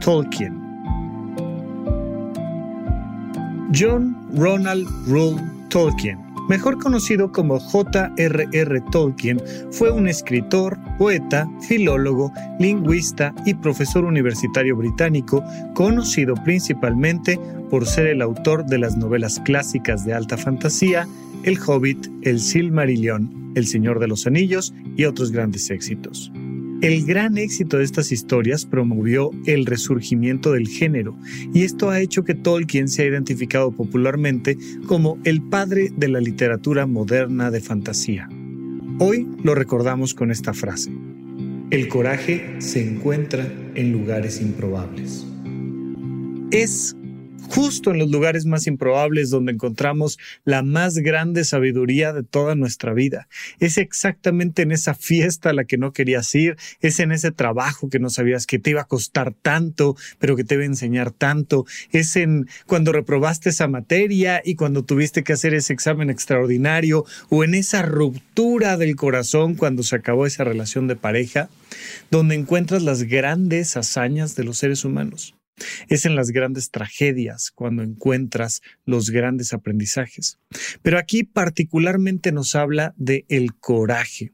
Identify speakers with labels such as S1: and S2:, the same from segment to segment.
S1: Tolkien. John Ronald Rule Tolkien, mejor conocido como J.R.R. Tolkien, fue un escritor, poeta, filólogo, lingüista y profesor universitario británico, conocido principalmente por ser el autor de las novelas clásicas de alta fantasía El Hobbit, El Silmarillion, El Señor de los Anillos y otros grandes éxitos. El gran éxito de estas historias promovió el resurgimiento del género y esto ha hecho que Tolkien se ha identificado popularmente como el padre de la literatura moderna de fantasía. Hoy lo recordamos con esta frase. El coraje se encuentra en lugares improbables. Es justo en los lugares más improbables donde encontramos la más grande sabiduría de toda nuestra vida. Es exactamente en esa fiesta a la que no querías ir, es en ese trabajo que no sabías que te iba a costar tanto, pero que te iba a enseñar tanto, es en cuando reprobaste esa materia y cuando tuviste que hacer ese examen extraordinario o en esa ruptura del corazón cuando se acabó esa relación de pareja, donde encuentras las grandes hazañas de los seres humanos. Es en las grandes tragedias cuando encuentras los grandes aprendizajes. Pero aquí particularmente nos habla de el coraje.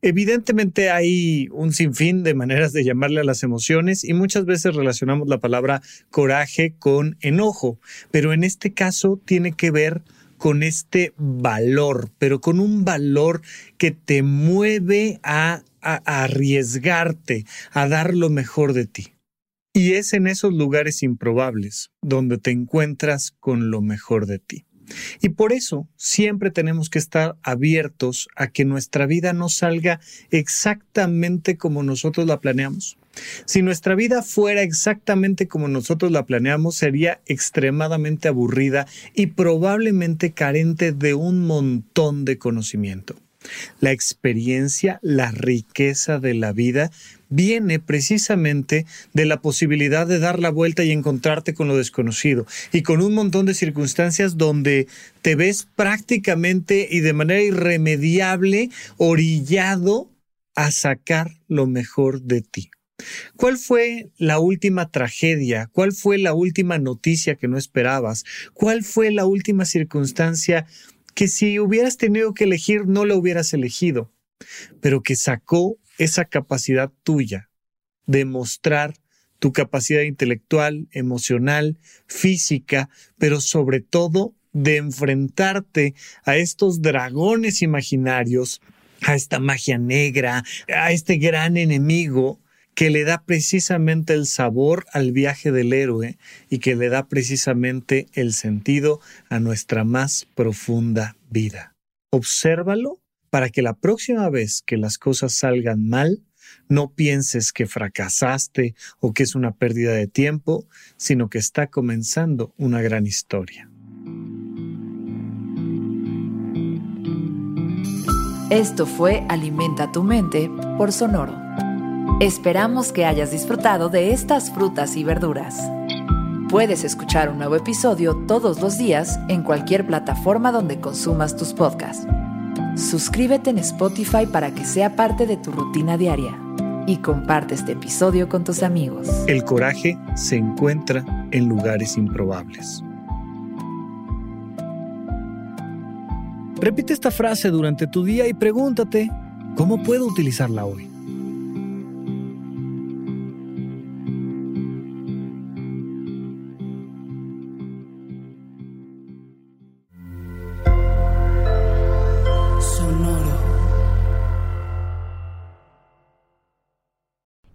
S1: Evidentemente hay un sinfín de maneras de llamarle a las emociones y muchas veces relacionamos la palabra coraje con enojo, pero en este caso tiene que ver con este valor, pero con un valor que te mueve a, a arriesgarte, a dar lo mejor de ti. Y es en esos lugares improbables donde te encuentras con lo mejor de ti. Y por eso siempre tenemos que estar abiertos a que nuestra vida no salga exactamente como nosotros la planeamos. Si nuestra vida fuera exactamente como nosotros la planeamos, sería extremadamente aburrida y probablemente carente de un montón de conocimiento. La experiencia, la riqueza de la vida viene precisamente de la posibilidad de dar la vuelta y encontrarte con lo desconocido y con un montón de circunstancias donde te ves prácticamente y de manera irremediable orillado a sacar lo mejor de ti. ¿Cuál fue la última tragedia? ¿Cuál fue la última noticia que no esperabas? ¿Cuál fue la última circunstancia que si hubieras tenido que elegir no la hubieras elegido, pero que sacó esa capacidad tuya de mostrar tu capacidad intelectual, emocional, física, pero sobre todo de enfrentarte a estos dragones imaginarios, a esta magia negra, a este gran enemigo que le da precisamente el sabor al viaje del héroe y que le da precisamente el sentido a nuestra más profunda vida. Obsérvalo para que la próxima vez que las cosas salgan mal, no pienses que fracasaste o que es una pérdida de tiempo, sino que está comenzando una gran historia.
S2: Esto fue Alimenta tu mente por Sonoro. Esperamos que hayas disfrutado de estas frutas y verduras. Puedes escuchar un nuevo episodio todos los días en cualquier plataforma donde consumas tus podcasts. suscríbete en Spotify para que sea parte de tu rutina diaria y comparte este episodio con tus amigos.
S1: El coraje se encuentra en lugares improbables. Repite esta frase durante tu día y pregúntate, ¿cómo puedo utilizarla hoy?